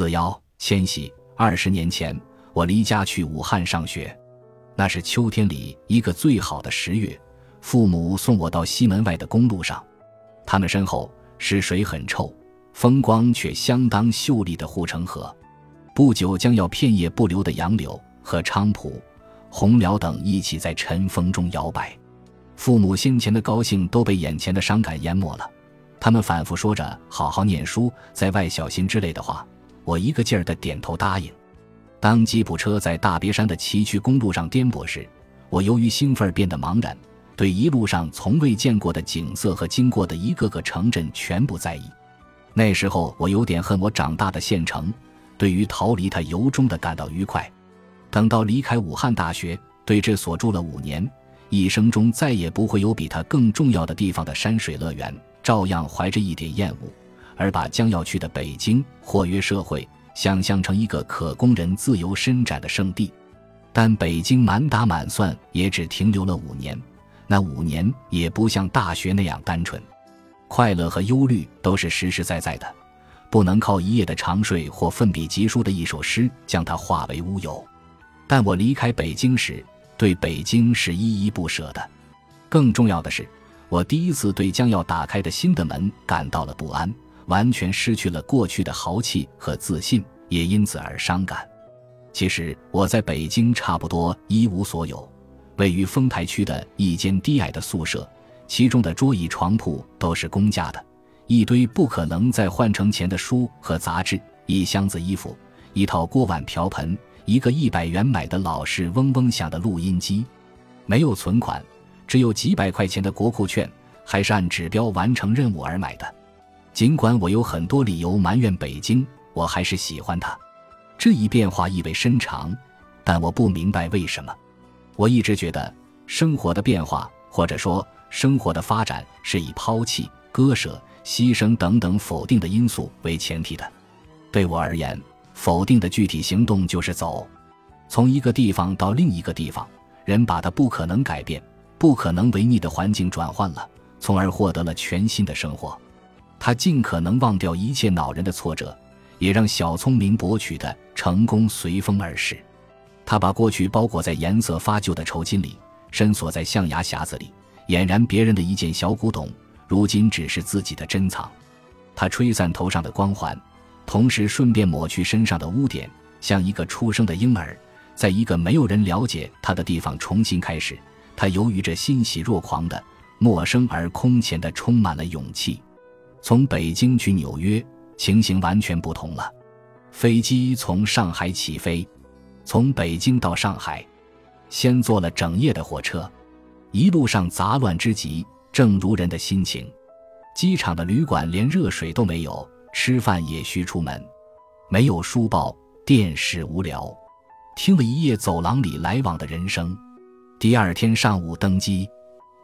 四幺千禧，二十年前，我离家去武汉上学，那是秋天里一个最好的十月。父母送我到西门外的公路上，他们身后是水很臭、风光却相当秀丽的护城河。不久将要片叶不留的杨柳和菖蒲、红蓼等一起在晨风中摇摆。父母先前的高兴都被眼前的伤感淹没了，他们反复说着“好好念书，在外小心”之类的话。我一个劲儿的点头答应。当吉普车在大别山的崎岖公路上颠簸时，我由于兴奋变得茫然，对一路上从未见过的景色和经过的一个个城镇全不在意。那时候我有点恨我长大的县城，对于逃离它由衷的感到愉快。等到离开武汉大学，对这所住了五年，一生中再也不会有比它更重要的地方的山水乐园，照样怀着一点厌恶。而把将要去的北京或约社会想象成一个可供人自由伸展的圣地，但北京满打满算也只停留了五年，那五年也不像大学那样单纯，快乐和忧虑都是实实在在的，不能靠一夜的长睡或奋笔疾书的一首诗将它化为乌有。但我离开北京时，对北京是依依不舍的。更重要的是，我第一次对将要打开的新的门感到了不安。完全失去了过去的豪气和自信，也因此而伤感。其实我在北京差不多一无所有，位于丰台区的一间低矮的宿舍，其中的桌椅床铺都是公家的，一堆不可能再换成钱的书和杂志，一箱子衣服，一套锅碗瓢盆，一个一百元买的老式嗡嗡响的录音机，没有存款，只有几百块钱的国库券，还是按指标完成任务而买的。尽管我有很多理由埋怨北京，我还是喜欢它。这一变化意味深长，但我不明白为什么。我一直觉得，生活的变化或者说生活的发展是以抛弃、割舍、牺牲等等否定的因素为前提的。对我而言，否定的具体行动就是走，从一个地方到另一个地方，人把他不可能改变、不可能违逆的环境转换了，从而获得了全新的生活。他尽可能忘掉一切恼人的挫折，也让小聪明博取的成功随风而逝。他把过去包裹在颜色发旧的绸巾里，深锁在象牙匣子里，俨然别人的一件小古董，如今只是自己的珍藏。他吹散头上的光环，同时顺便抹去身上的污点，像一个出生的婴儿，在一个没有人了解他的地方重新开始。他由于这欣喜若狂的、陌生而空前的，充满了勇气。从北京去纽约，情形完全不同了。飞机从上海起飞，从北京到上海，先坐了整夜的火车，一路上杂乱之极，正如人的心情。机场的旅馆连热水都没有，吃饭也需出门，没有书报，电视无聊，听了一夜走廊里来往的人声。第二天上午登机，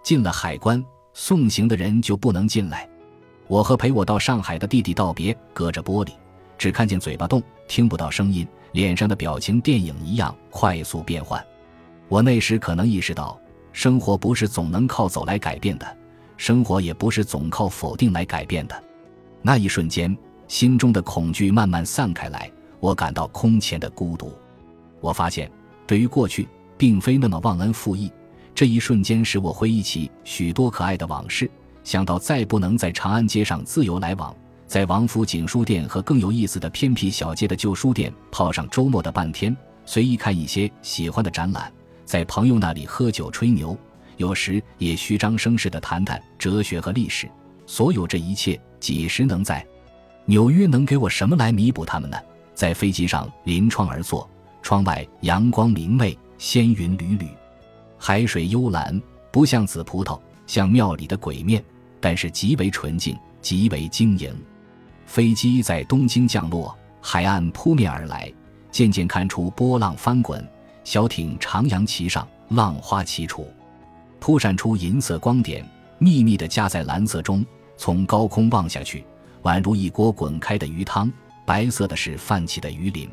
进了海关，送行的人就不能进来。我和陪我到上海的弟弟道别，隔着玻璃，只看见嘴巴动，听不到声音，脸上的表情电影一样快速变换。我那时可能意识到，生活不是总能靠走来改变的，生活也不是总靠否定来改变的。那一瞬间，心中的恐惧慢慢散开来，我感到空前的孤独。我发现，对于过去，并非那么忘恩负义。这一瞬间使我回忆起许多可爱的往事。想到再不能在长安街上自由来往，在王府井书店和更有意思的偏僻小街的旧书店泡上周末的半天，随意看一些喜欢的展览，在朋友那里喝酒吹牛，有时也虚张声势地谈谈哲学和历史。所有这一切，几时能在纽约能给我什么来弥补他们呢？在飞机上临窗而坐，窗外阳光明媚，仙云缕缕，海水幽蓝，不像紫葡萄，像庙里的鬼面。但是极为纯净，极为晶莹。飞机在东京降落，海岸扑面而来，渐渐看出波浪翻滚，小艇徜徉其上，浪花齐出，扑闪出银色光点，密密地夹在蓝色中。从高空望下去，宛如一锅滚开的鱼汤，白色的是泛起的鱼鳞，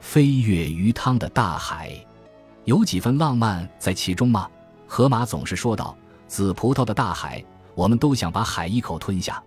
飞越鱼汤的大海，有几分浪漫在其中吗？河马总是说道：“紫葡萄的大海。”我们都想把海一口吞下。